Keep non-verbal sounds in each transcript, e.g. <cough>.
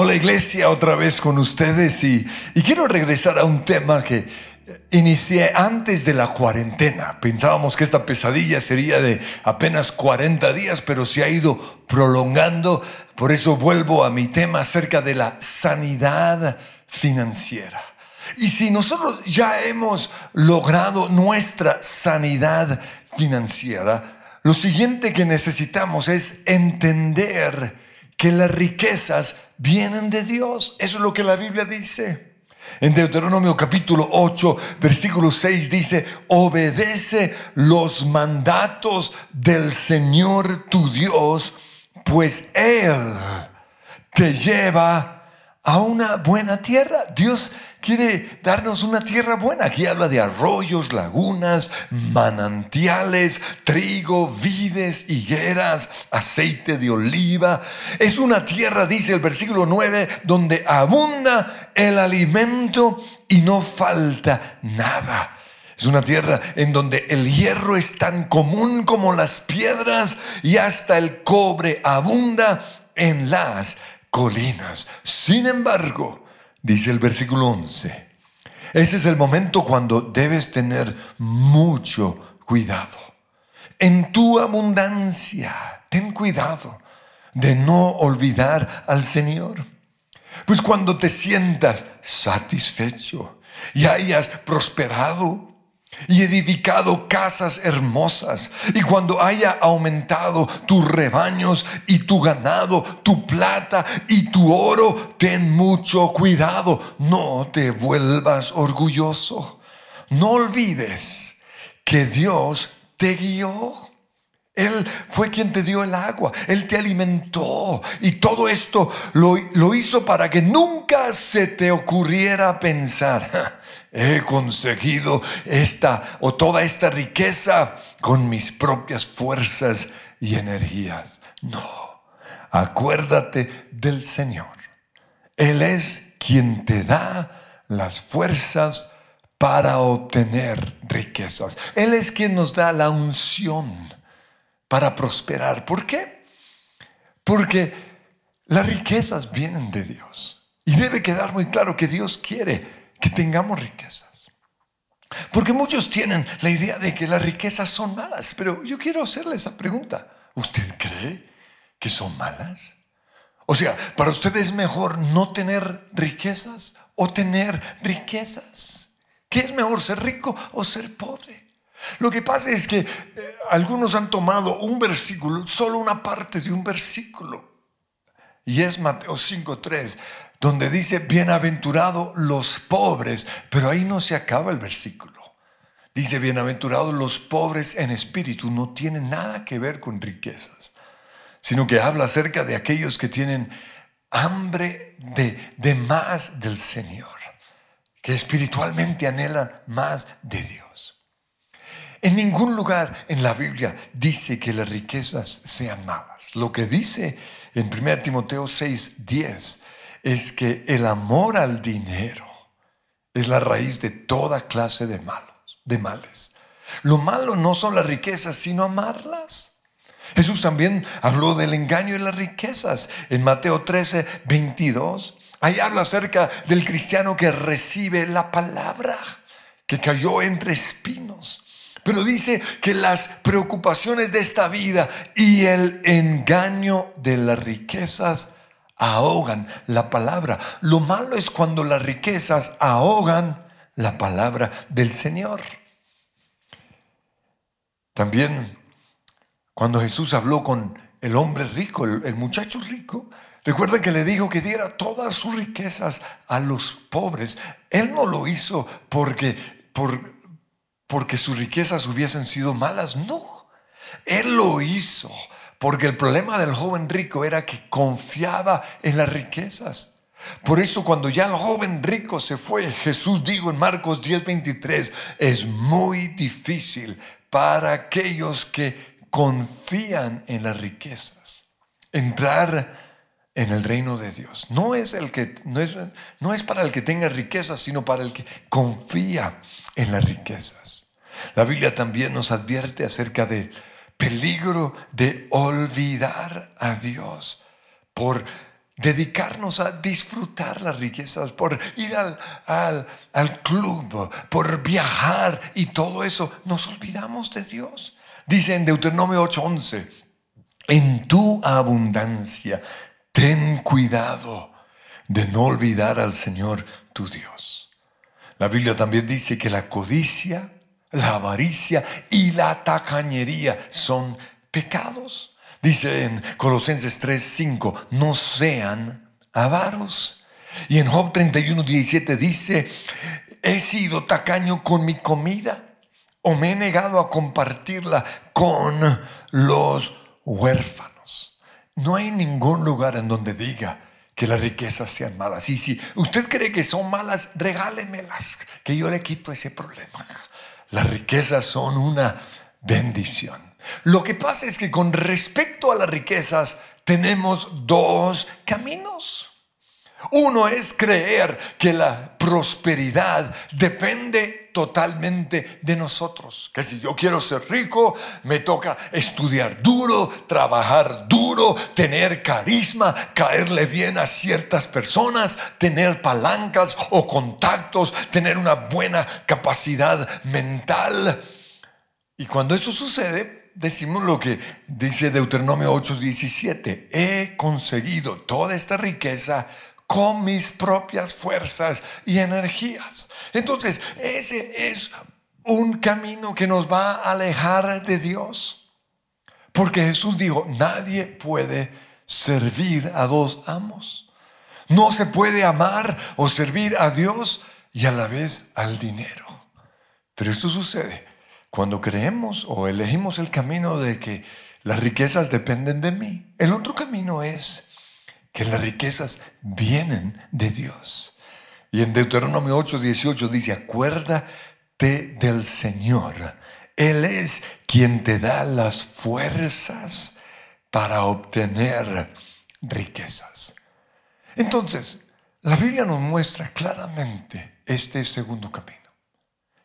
Hola iglesia, otra vez con ustedes y, quiero regresar a un tema que inicié antes de la cuarentena. Pensábamos que esta pesadilla sería de apenas 40 días, pero se ha ido prolongando. Por eso vuelvo a mi tema acerca de la sanidad financiera. Y si nosotros ya hemos logrado nuestra sanidad financiera, lo siguiente que necesitamos es entender que las riquezas vienen de Dios. Eso es lo que la Biblia dice. En Deuteronomio capítulo 8, versículo 6 dice, obedece los mandatos del Señor tu Dios, pues Él te lleva a una buena tierra. Dios quiere darnos una tierra buena. Aquí habla de arroyos, lagunas, manantiales, trigo, vides, higueras, aceite de oliva. Es una tierra, dice el versículo 9, donde abunda el alimento y no falta nada. Es una tierra en donde el hierro es tan común como las piedras y hasta el cobre abunda en las colinas. Sin embargo, Dice el versículo 11. Ese es el momento cuando debes tener mucho cuidado. En tu abundancia, ten cuidado de no olvidar al Señor. Pues cuando te sientas satisfecho y hayas prosperado, y edificado casas hermosas. Y cuando haya aumentado tus rebaños y tu ganado, tu plata y tu oro, ten mucho cuidado. No te vuelvas orgulloso. No olvides que Dios te guió. Él fue quien te dio el agua, Él te alimentó y todo esto lo, lo hizo para que nunca se te ocurriera pensar, <laughs> he conseguido esta o toda esta riqueza con mis propias fuerzas y energías. No, acuérdate del Señor. Él es quien te da las fuerzas para obtener riquezas. Él es quien nos da la unción para prosperar. ¿Por qué? Porque las riquezas vienen de Dios. Y debe quedar muy claro que Dios quiere que tengamos riquezas. Porque muchos tienen la idea de que las riquezas son malas, pero yo quiero hacerle esa pregunta. ¿Usted cree que son malas? O sea, ¿para usted es mejor no tener riquezas o tener riquezas? ¿Qué es mejor, ser rico o ser pobre? Lo que pasa es que eh, algunos han tomado un versículo, solo una parte de un versículo, y es Mateo 5.3 donde dice, bienaventurado los pobres, pero ahí no se acaba el versículo. Dice, bienaventurados los pobres en espíritu, no tiene nada que ver con riquezas, sino que habla acerca de aquellos que tienen hambre de, de más del Señor, que espiritualmente anhelan más de Dios. En ningún lugar en la Biblia dice que las riquezas sean malas. Lo que dice en 1 Timoteo 6, 10 es que el amor al dinero es la raíz de toda clase de malos, de males. Lo malo no son las riquezas, sino amarlas. Jesús también habló del engaño y las riquezas en Mateo 13, 22. Ahí habla acerca del cristiano que recibe la palabra, que cayó entre espinos. Pero dice que las preocupaciones de esta vida y el engaño de las riquezas ahogan la palabra. Lo malo es cuando las riquezas ahogan la palabra del Señor. También cuando Jesús habló con el hombre rico, el, muchacho rico, recuerden que le dijo que diera todas sus riquezas a los pobres. Él no lo hizo porque, por, porque sus riquezas hubiesen sido malas, no. Él lo hizo porque el problema del joven rico era que confiaba en las riquezas. Por eso cuando ya el joven rico se fue, Jesús dijo en Marcos 10:23, es muy difícil para aquellos que confían en las riquezas entrar en el reino de Dios. No es, el que, no es, no es para el que tenga riquezas, sino para el que confía en las riquezas. La Biblia también nos advierte acerca de peligro de olvidar a Dios por dedicarnos a disfrutar las riquezas, por ir al, al, al, club, por viajar y todo eso, nos olvidamos de Dios. Dice en Deuteronomio 8:11, en tu abundancia, ten cuidado de no olvidar al Señor tu Dios. La Biblia también dice que la codicia, la avaricia y la tacañería son pecados. Dice en Colosenses 3:5, no sean avaros. Y en Job 31, 17 dice, he sido tacaño con mi comida o me he negado a compartirla con los huérfanos. No hay ningún lugar en donde diga que las riquezas sean malas. Y si usted cree que son malas, regálemelas, que yo le quito ese problema. Las riquezas son una bendición. Lo que pasa es que con respecto a las riquezas tenemos dos caminos. Uno es creer que la prosperidad depende totalmente de nosotros. Que si yo quiero ser rico, me toca estudiar duro, trabajar duro, tener carisma, caerle bien a ciertas personas, tener palancas o contactos, tener una buena capacidad mental. Y cuando eso sucede, decimos lo que dice Deuteronomio 8:17, he conseguido toda esta riqueza con mis propias fuerzas y energías. Entonces, ese es un camino que nos va a alejar de Dios. Porque Jesús dijo, nadie puede servir a dos amos. No se puede amar o servir a Dios y a la vez al dinero. Pero esto sucede cuando creemos o elegimos el camino de que las riquezas dependen de mí, el otro camino es que las riquezas vienen de Dios. Y en Deuteronomio 8, 18 dice, acuérdate del Señor. Él es quien te da las fuerzas para obtener riquezas. Entonces, la Biblia nos muestra claramente este segundo camino,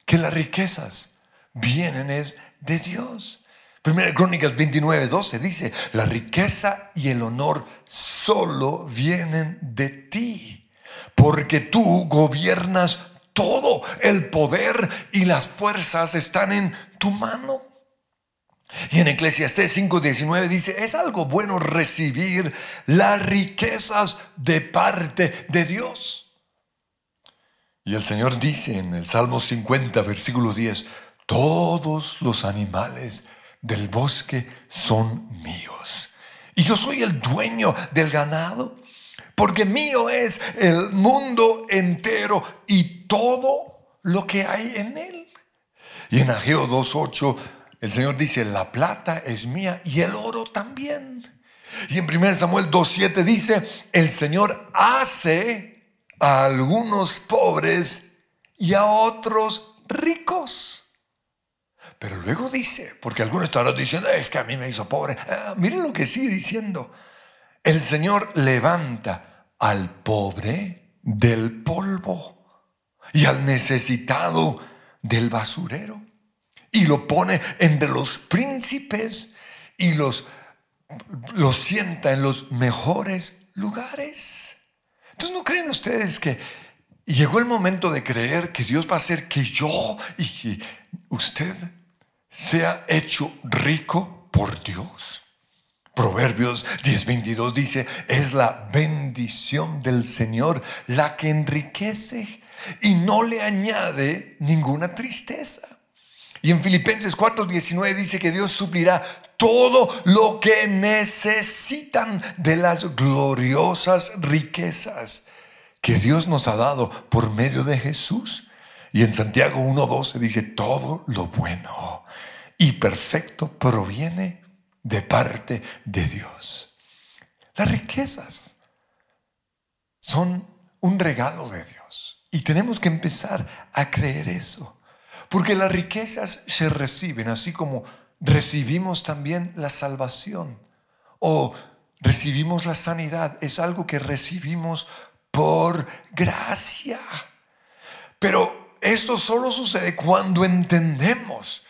que las riquezas vienen es de Dios. Primera Crónicas 29, 12 dice, la riqueza y el honor solo vienen de ti, porque tú gobiernas todo, el poder y las fuerzas están en tu mano. Y en Eclesiastés 5:19 dice, es algo bueno recibir las riquezas de parte de Dios. Y el Señor dice en el Salmo 50, versículo 10, todos los animales del bosque son míos. Y yo soy el dueño del ganado, porque mío es el mundo entero y todo lo que hay en él. Y en Ageo 2.8 el Señor dice, la plata es mía y el oro también. Y en 1 Samuel 2.7 dice, el Señor hace a algunos pobres y a otros ricos. Pero luego dice, porque algunos estarán diciendo, es que a mí me hizo pobre. Ah, miren lo que sigue diciendo. El Señor levanta al pobre del polvo y al necesitado del basurero y lo pone entre los príncipes y los, sienta en los mejores lugares. Entonces, ¿no creen ustedes que llegó el momento de creer que Dios va a hacer que yo y usted sea hecho rico por Dios. Proverbios 10:22 dice, es la bendición del Señor la que enriquece y no le añade ninguna tristeza. Y en Filipenses 4:19 dice que Dios suplirá todo lo que necesitan de las gloriosas riquezas que Dios nos ha dado por medio de Jesús. Y en Santiago 1:12 dice, todo lo bueno y perfecto proviene de parte de Dios. Las riquezas son un regalo de Dios y tenemos que empezar a creer eso. Porque las riquezas se reciben así como recibimos también la salvación o recibimos la sanidad. Es algo que recibimos por gracia. Pero esto solo sucede cuando entendemos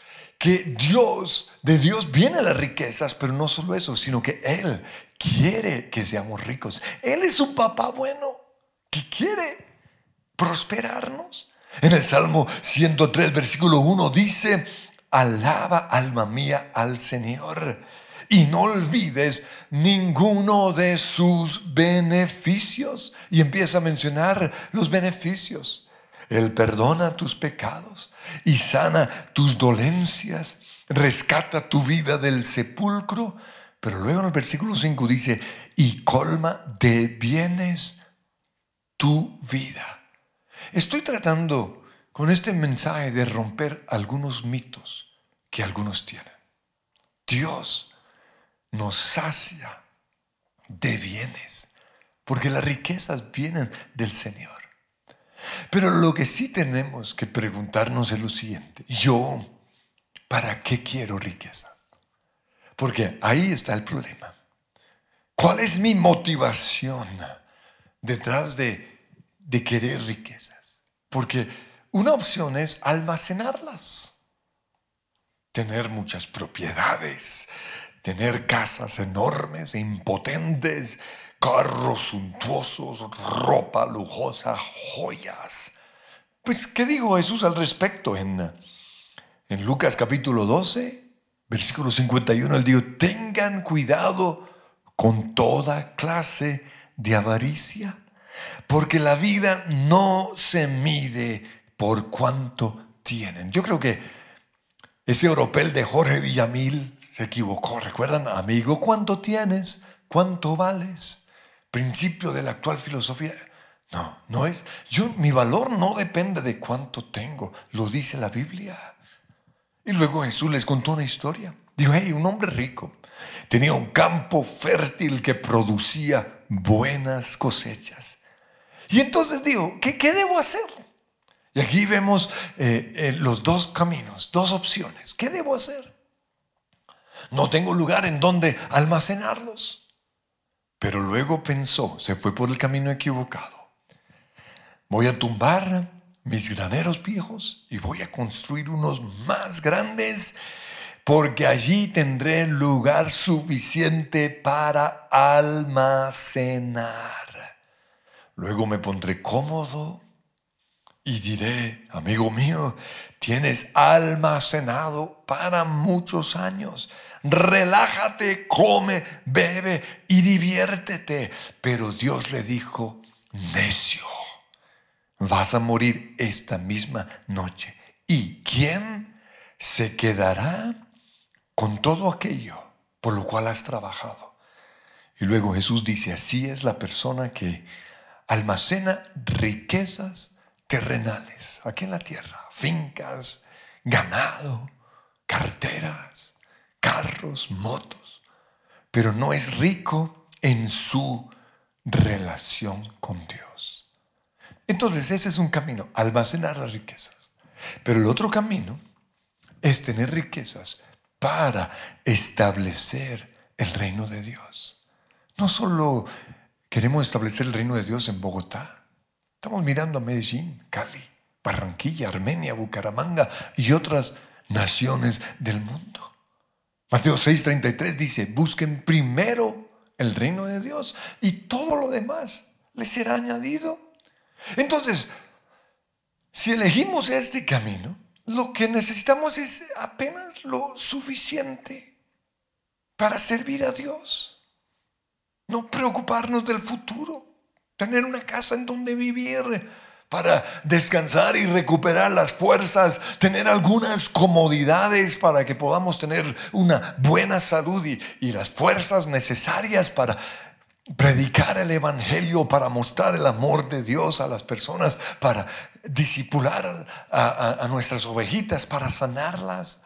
que Dios, de Dios vienen las riquezas, pero no solo eso, sino que Él quiere que seamos ricos. Él es un papá bueno que quiere prosperarnos. En el Salmo 103, versículo 1 dice, alaba alma mía al Señor y no olvides ninguno de sus beneficios. Y empieza a mencionar los beneficios. Él perdona tus pecados y sana tus dolencias, rescata tu vida del sepulcro. Pero luego en el versículo 5 dice, y colma de bienes tu vida. Estoy tratando con este mensaje de romper algunos mitos que algunos tienen. Dios nos sacia de bienes, porque las riquezas vienen del Señor. Pero lo que sí tenemos que preguntarnos es lo siguiente, yo, ¿para qué quiero riquezas? Porque ahí está el problema. ¿Cuál es mi motivación detrás de, querer riquezas? Porque una opción es almacenarlas, tener muchas propiedades, tener casas enormes, e impotentes, carros suntuosos, ropa lujosa, joyas. Pues, ¿qué digo Jesús al respecto? En, en Lucas capítulo 12, versículo 51, él dijo, tengan cuidado con toda clase de avaricia, porque la vida no se mide por cuánto tienen. Yo creo que ese oropel de Jorge Villamil se equivocó. ¿Recuerdan, amigo, cuánto tienes? ¿Cuánto vales? Principio de la actual filosofía. No, no es. Yo, mi valor no depende de cuánto tengo, lo dice la Biblia. Y luego Jesús les contó una historia. Dijo, hey, un hombre rico tenía un campo fértil que producía buenas cosechas. Y entonces dijo, ¿qué, qué debo hacer? Y aquí vemos eh, eh, los dos caminos, dos opciones. ¿Qué debo hacer? No tengo lugar en donde almacenarlos. Pero luego pensó, se fue por el camino equivocado. Voy a tumbar mis graneros viejos y voy a construir unos más grandes porque allí tendré lugar suficiente para almacenar. Luego me pondré cómodo y diré, amigo mío, tienes almacenado para muchos años relájate, come, bebe y diviértete. Pero Dios le dijo, necio, vas a morir esta misma noche. ¿Y quién se quedará con todo aquello por lo cual has trabajado? Y luego Jesús dice, así es la persona que almacena riquezas terrenales aquí en la tierra, fincas, ganado, carteras carros, motos, pero no es rico en su relación con Dios. Entonces ese es un camino, almacenar las riquezas. Pero el otro camino es tener riquezas para establecer el reino de Dios. No solo queremos establecer el reino de Dios en Bogotá, estamos mirando a Medellín, Cali, Barranquilla, Armenia, Bucaramanga y otras naciones del mundo. Mateo 6:33 dice, busquen primero el reino de Dios y todo lo demás les será añadido. Entonces, si elegimos este camino, lo que necesitamos es apenas lo suficiente para servir a Dios. No preocuparnos del futuro, tener una casa en donde vivir, para descansar y recuperar las fuerzas, tener algunas comodidades para que podamos tener una buena salud y, las fuerzas necesarias para predicar el Evangelio, para mostrar el amor de Dios a las personas, para disipular a, nuestras ovejitas, para sanarlas,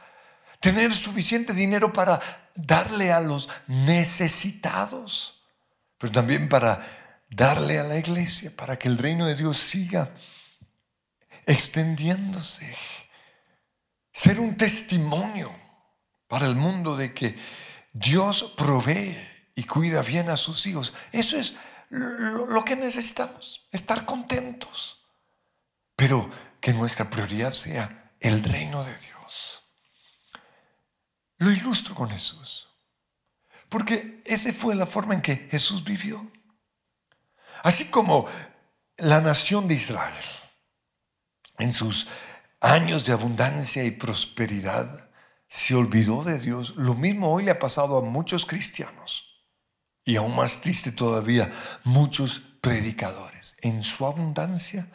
tener suficiente dinero para darle a los necesitados, pero también para darle a la iglesia para que el reino de Dios siga extendiéndose. Ser un testimonio para el mundo de que Dios provee y cuida bien a sus hijos. Eso es lo, que necesitamos, estar contentos. Pero que nuestra prioridad sea el reino de Dios. Lo ilustro con Jesús. Porque esa fue la forma en que Jesús vivió. Así como la nación de Israel, en sus años de abundancia y prosperidad, se olvidó de Dios. Lo mismo hoy le ha pasado a muchos cristianos. Y aún más triste todavía, muchos predicadores. En su abundancia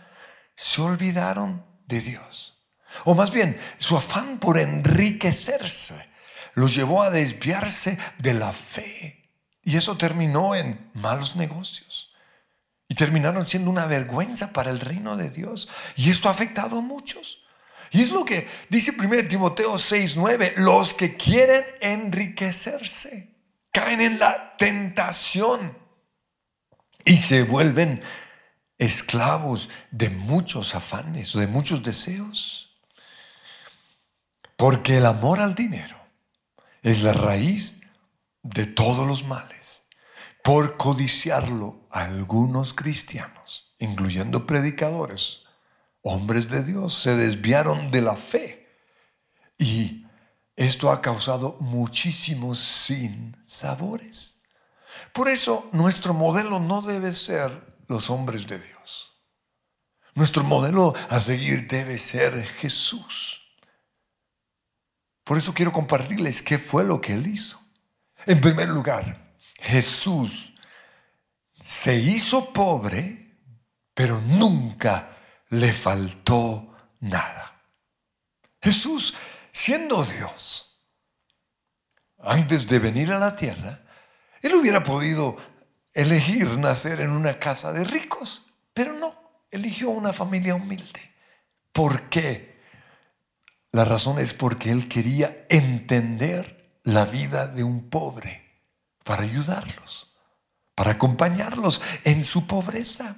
se olvidaron de Dios. O más bien, su afán por enriquecerse los llevó a desviarse de la fe. Y eso terminó en malos negocios. Y terminaron siendo una vergüenza para el reino de Dios. Y esto ha afectado a muchos. Y es lo que dice 1 Timoteo 6:9, los que quieren enriquecerse caen en la tentación y se vuelven esclavos de muchos afanes, de muchos deseos. Porque el amor al dinero es la raíz de todos los males. Por codiciarlo, algunos cristianos, incluyendo predicadores, hombres de Dios, se desviaron de la fe. Y esto ha causado muchísimos sin sabores. Por eso nuestro modelo no debe ser los hombres de Dios. Nuestro modelo a seguir debe ser Jesús. Por eso quiero compartirles qué fue lo que él hizo. En primer lugar, Jesús se hizo pobre, pero nunca le faltó nada. Jesús, siendo Dios, antes de venir a la tierra, él hubiera podido elegir nacer en una casa de ricos, pero no, eligió una familia humilde. ¿Por qué? La razón es porque él quería entender la vida de un pobre para ayudarlos, para acompañarlos en su pobreza,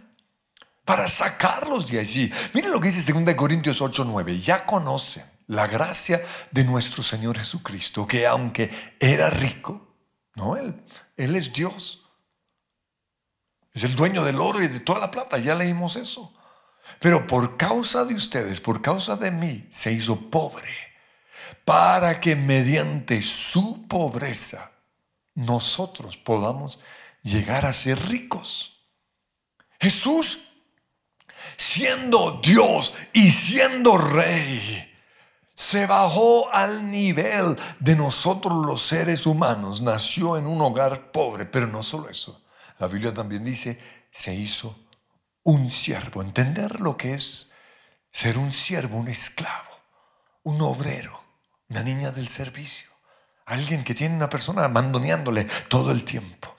para sacarlos de allí. Miren lo que dice 2 Corintios 8, 9. Ya conocen la gracia de nuestro Señor Jesucristo, que aunque era rico, no, él, él es Dios. Es el dueño del oro y de toda la plata, ya leímos eso. Pero por causa de ustedes, por causa de mí, se hizo pobre, para que mediante su pobreza nosotros podamos llegar a ser ricos. Jesús, siendo Dios y siendo rey, se bajó al nivel de nosotros los seres humanos, nació en un hogar pobre, pero no solo eso. La Biblia también dice, se hizo un siervo, entender lo que es ser un siervo, un esclavo, un obrero, una niña del servicio, alguien que tiene una persona mandoneándole todo el tiempo.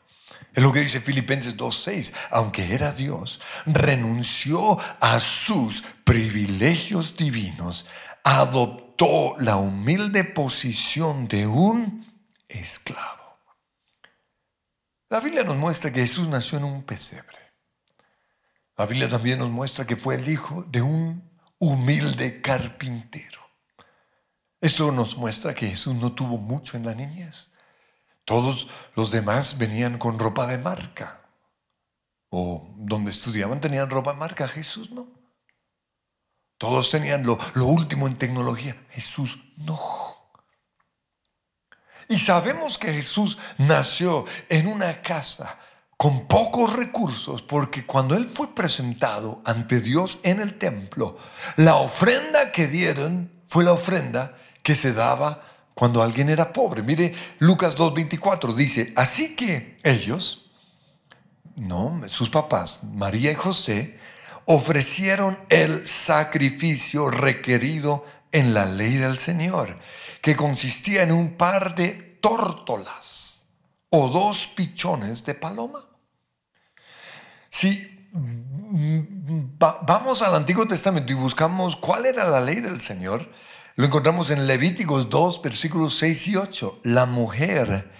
Es lo que dice Filipenses 2.6, aunque era Dios, renunció a sus privilegios divinos, adoptó la humilde posición de un esclavo. La Biblia nos muestra que Jesús nació en un pesebre. La Biblia también nos muestra que fue el hijo de un humilde carpintero. Esto nos muestra que Jesús no tuvo mucho en la niñez. Todos los demás venían con ropa de marca. O donde estudiaban tenían ropa de marca. Jesús no. Todos tenían lo, lo último en tecnología. Jesús no. Y sabemos que Jesús nació en una casa con pocos recursos, porque cuando Él fue presentado ante Dios en el templo, la ofrenda que dieron fue la ofrenda que se daba cuando alguien era pobre. Mire, Lucas 2.24 dice, así que ellos, no, sus papás, María y José, ofrecieron el sacrificio requerido en la ley del Señor, que consistía en un par de tórtolas o dos pichones de paloma. Si vamos al Antiguo Testamento y buscamos cuál era la ley del Señor, lo encontramos en Levíticos 2, versículos 6 y 8. La mujer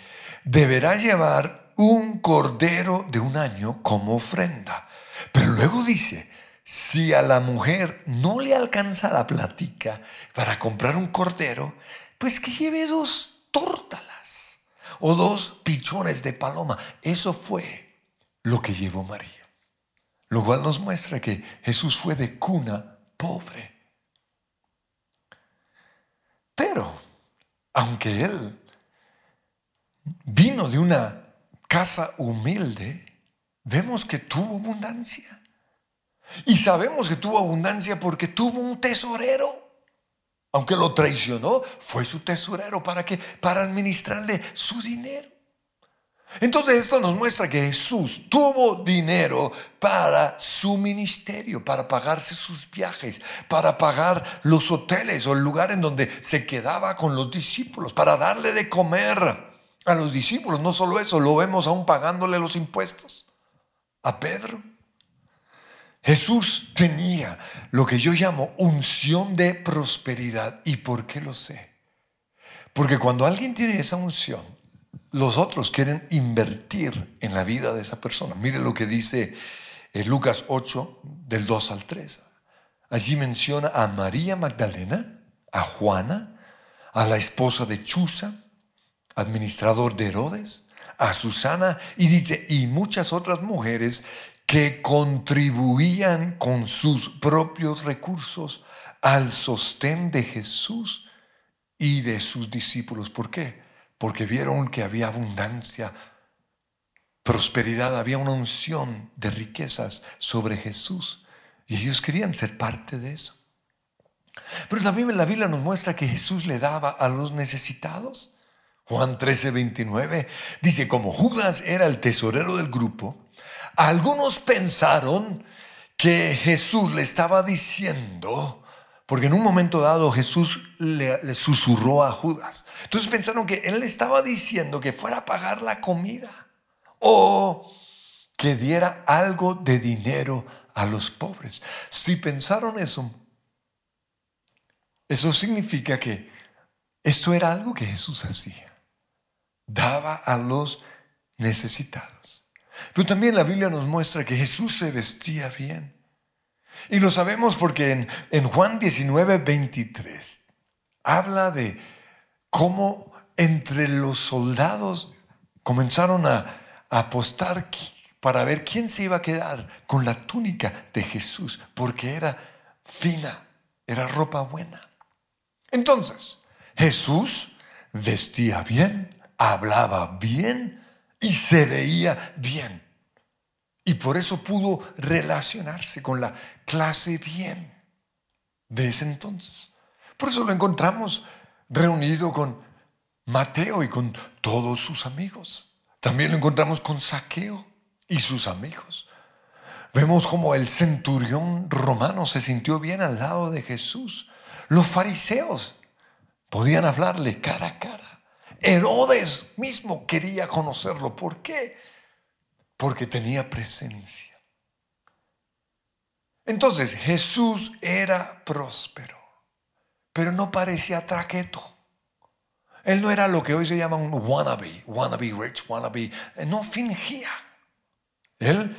deberá llevar un cordero de un año como ofrenda. Pero luego dice, si a la mujer no le alcanza la platica para comprar un cordero, pues que lleve dos tórtalas o dos pichones de paloma. Eso fue lo que llevó María. Lo cual nos muestra que Jesús fue de cuna pobre. Pero, aunque él vino de una casa humilde, vemos que tuvo abundancia. Y sabemos que tuvo abundancia porque tuvo un tesorero. Aunque lo traicionó, fue su tesorero. ¿Para qué? Para administrarle su dinero. Entonces esto nos muestra que Jesús tuvo dinero para su ministerio, para pagarse sus viajes, para pagar los hoteles o el lugar en donde se quedaba con los discípulos, para darle de comer a los discípulos. No solo eso, lo vemos aún pagándole los impuestos a Pedro. Jesús tenía lo que yo llamo unción de prosperidad. ¿Y por qué lo sé? Porque cuando alguien tiene esa unción, los otros quieren invertir en la vida de esa persona. Mire lo que dice eh, Lucas 8, del 2 al 3. Allí menciona a María Magdalena, a Juana, a la esposa de Chuza, administrador de Herodes, a Susana y dice, y muchas otras mujeres que contribuían con sus propios recursos al sostén de Jesús y de sus discípulos. ¿Por qué? Porque vieron que había abundancia, prosperidad, había una unción de riquezas sobre Jesús. Y ellos querían ser parte de eso. Pero la Biblia nos muestra que Jesús le daba a los necesitados. Juan 13, 29 dice, como Judas era el tesorero del grupo, algunos pensaron que Jesús le estaba diciendo, porque en un momento dado Jesús le, susurró a Judas. Entonces pensaron que él le estaba diciendo que fuera a pagar la comida o que diera algo de dinero a los pobres. Si pensaron eso, eso significa que esto era algo que Jesús hacía. Daba a los necesitados. Pero también la Biblia nos muestra que Jesús se vestía bien. Y lo sabemos porque en, Juan 19, 23 habla de cómo entre los soldados comenzaron a apostar para ver quién se iba a quedar con la túnica de Jesús, porque era fina, era ropa buena. Entonces, Jesús vestía bien, hablaba bien, y se veía bien. Y por eso pudo relacionarse con la clase bien de ese entonces. Por eso lo encontramos reunido con Mateo y con todos sus amigos. También lo encontramos con Saqueo y sus amigos. Vemos como el centurión romano se sintió bien al lado de Jesús. Los fariseos podían hablarle cara a cara. Herodes mismo quería conocerlo. ¿Por qué? Porque tenía presencia. Entonces Jesús era próspero, pero no parecía traqueto. Él no era lo que hoy se llama un wannabe, wannabe rich, wannabe. No fingía. Él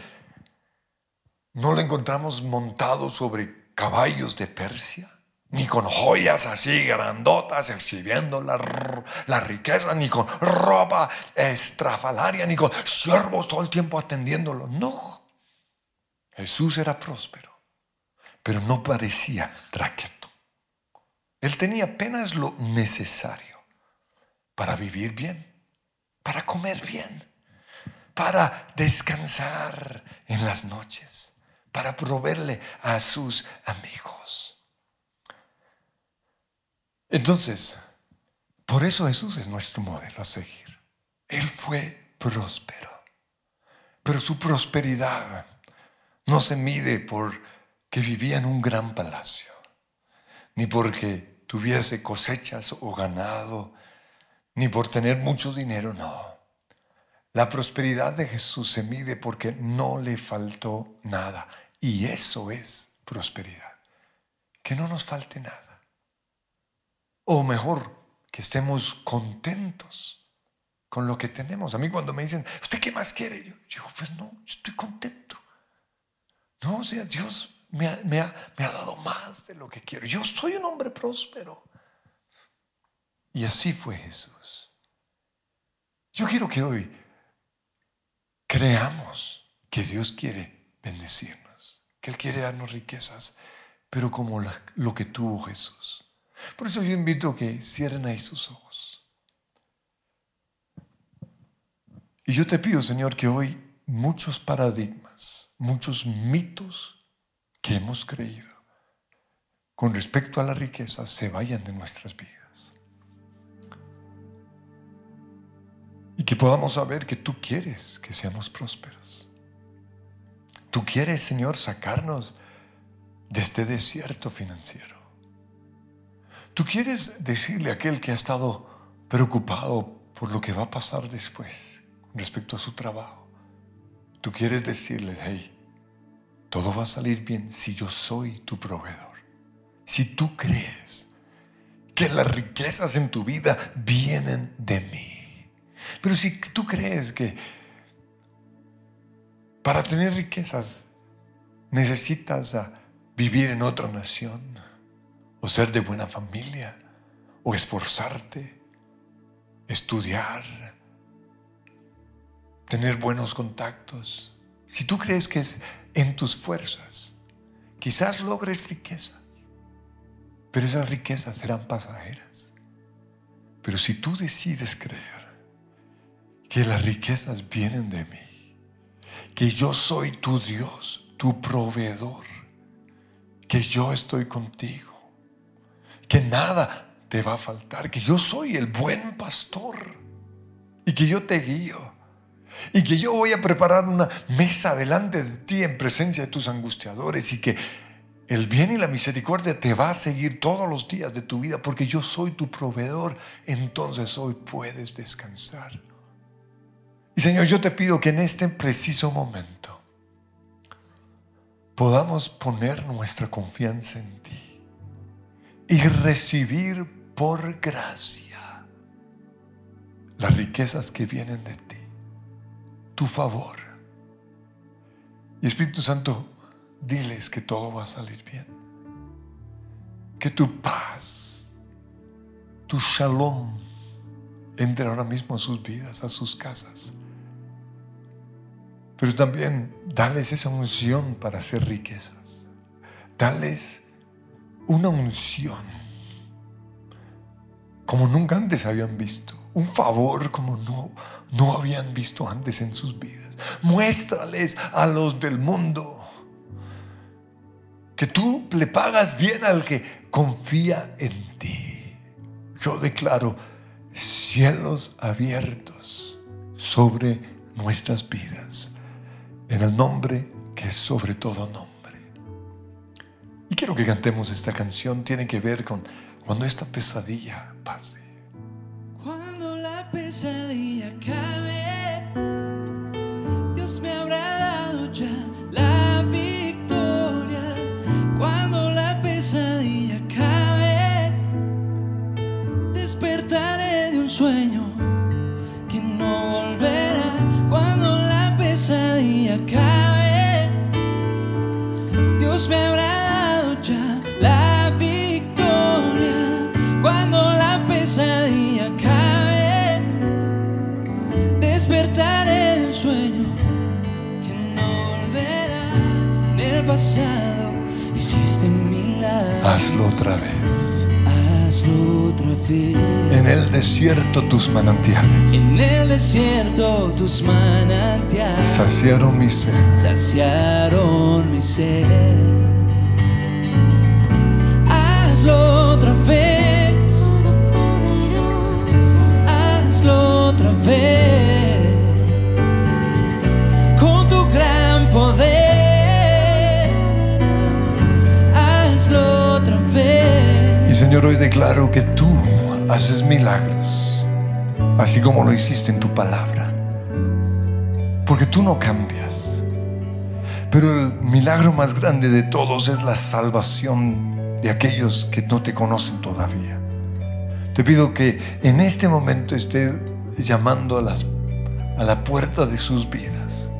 no lo encontramos montado sobre caballos de Persia ni con joyas así grandotas exhibiendo la, riqueza, ni con ropa estrafalaria, ni con siervos todo el tiempo atendiéndolo. No. Jesús era próspero, pero no parecía traqueto. Él tenía apenas lo necesario para vivir bien, para comer bien, para descansar en las noches, para proveerle a sus amigos. Entonces, por eso Jesús es nuestro modelo a seguir. Él fue próspero, pero su prosperidad no se mide por que vivía en un gran palacio, ni porque tuviese cosechas o ganado, ni por tener mucho dinero, no. La prosperidad de Jesús se mide porque no le faltó nada. Y eso es prosperidad. Que no nos falte nada. O mejor, que estemos contentos con lo que tenemos. A mí cuando me dicen, ¿usted qué más quiere? Yo pues no, estoy contento. No, o sea, Dios me ha, me, ha, dado más de lo que quiero. Yo soy un hombre próspero. Y así fue Jesús. Yo quiero que hoy creamos que Dios quiere bendecirnos, que Él quiere darnos riquezas, pero como lo que tuvo Jesús. Por eso yo invito a que cierren ahí sus ojos. Y yo te pido, Señor, que hoy muchos paradigmas, muchos mitos que hemos creído con respecto a la riqueza se vayan de nuestras vidas. Y que podamos saber que tú quieres que seamos prósperos. Tú quieres, Señor, sacarnos de este desierto financiero. Tú quieres decirle a aquel que ha estado preocupado por lo que va a pasar después respecto a su trabajo. Tú quieres decirle, hey, todo va a salir bien si yo soy tu proveedor. Si tú crees que las riquezas en tu vida vienen de mí. Pero si tú crees que para tener riquezas necesitas vivir en otra nación, o ser de buena familia, o esforzarte, estudiar, tener buenos contactos. Si tú crees que es en tus fuerzas, quizás logres riquezas, pero esas riquezas serán pasajeras. Pero si tú decides creer que las riquezas vienen de mí, que yo soy tu Dios, tu proveedor, que yo estoy contigo, que nada te va a faltar, que yo soy el buen pastor y que yo te guío y que yo voy a preparar una mesa delante de ti en presencia de tus angustiadores y que el bien y la misericordia te va a seguir todos los días de tu vida porque yo soy tu proveedor, entonces hoy puedes descansar. Y Señor, yo te pido que en este preciso momento podamos poner nuestra confianza en ti y recibir por gracia las riquezas que vienen de ti tu favor. Y Espíritu Santo, diles que todo va a salir bien. Que tu paz, tu shalom, entre ahora mismo a sus vidas, a sus casas. Pero también dales esa unción para hacer riquezas. Dales una unción como nunca antes habían visto. Un favor como no no habían visto antes en sus vidas. Muéstrales a los del mundo que tú le pagas bien al que confía en ti. Yo declaro cielos abiertos sobre nuestras vidas en el nombre que es sobre todo nombre. Y quiero que cantemos esta canción, tiene que ver con cuando esta pesadilla pase. Cuando la pesadilla cabe, Dios me habrá dado ya la victoria. Cuando la pesadilla cabe, despertaré de un sueño que no volverá. Cuando la pesadilla cabe, Dios me habrá pasado hiciste milagros. Hazlo otra vez. Hazlo otra vez. En el desierto tus manantiales En el desierto tus manantiales saciaron mi sed. saciaron mi sed. Hazlo otra vez, hazlo otra vez, Señor, hoy declaro que tú haces milagros, así como lo hiciste en tu palabra. Porque tú no cambias. Pero el milagro más grande de todos es la salvación de aquellos que no te conocen todavía. Te pido que en este momento estés llamando a, las, a la puerta de sus vidas.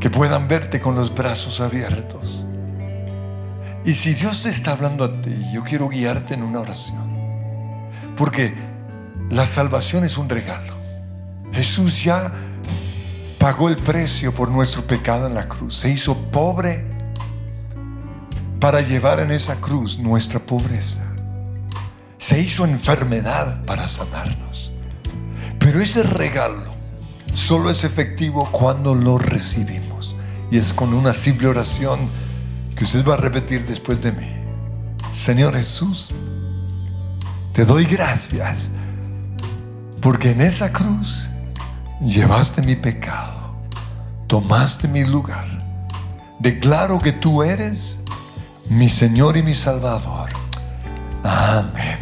Que puedan verte con los brazos abiertos. Y si Dios te está hablando a ti, yo quiero guiarte en una oración. Porque la salvación es un regalo. Jesús ya pagó el precio por nuestro pecado en la cruz. Se hizo pobre para llevar en esa cruz nuestra pobreza. Se hizo enfermedad para sanarnos. Pero ese regalo solo es efectivo cuando lo recibimos. Y es con una simple oración que usted va a repetir después de mí. Señor Jesús, te doy gracias porque en esa cruz llevaste mi pecado, tomaste mi lugar. Declaro que tú eres mi Señor y mi Salvador. Amén.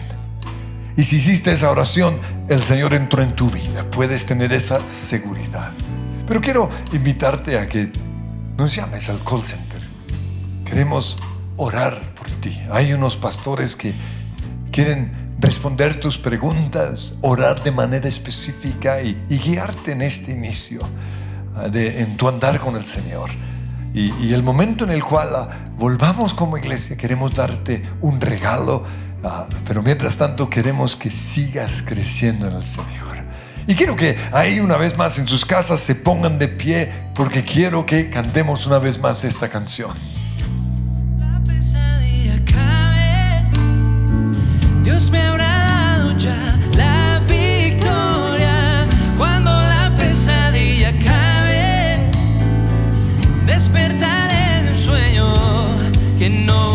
Y si hiciste esa oración, el Señor entró en tu vida. Puedes tener esa seguridad. Pero quiero invitarte a que nos llames al call. Queremos orar por ti. Hay unos pastores que quieren responder tus preguntas, orar de manera específica y, guiarte en este inicio, ah, de, en tu andar con el Señor. Y, el momento en el cual ah, volvamos como iglesia, queremos darte un regalo, ah, pero mientras tanto queremos que sigas creciendo en el Señor. Y quiero que ahí una vez más en sus casas se pongan de pie porque quiero que cantemos una vez más esta canción. Dios me habrá dado ya la victoria. Cuando la pesadilla cabe, despertaré de un sueño que no.